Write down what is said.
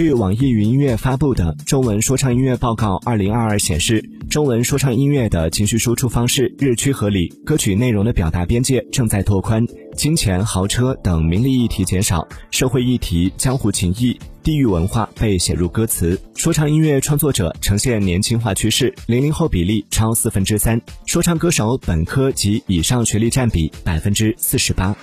据网易云音乐发布的《中文说唱音乐报告2022》显示，中文说唱音乐的情绪输出方式日趋合理，歌曲内容的表达边界正在拓宽，金钱、豪车等名利议题减少，社会议题、江湖情谊、地域文化被写入歌词。说唱音乐创作者呈现年轻化趋势，零零后比例超四分之三，说唱歌手本科及以上学历占比百分之四十八。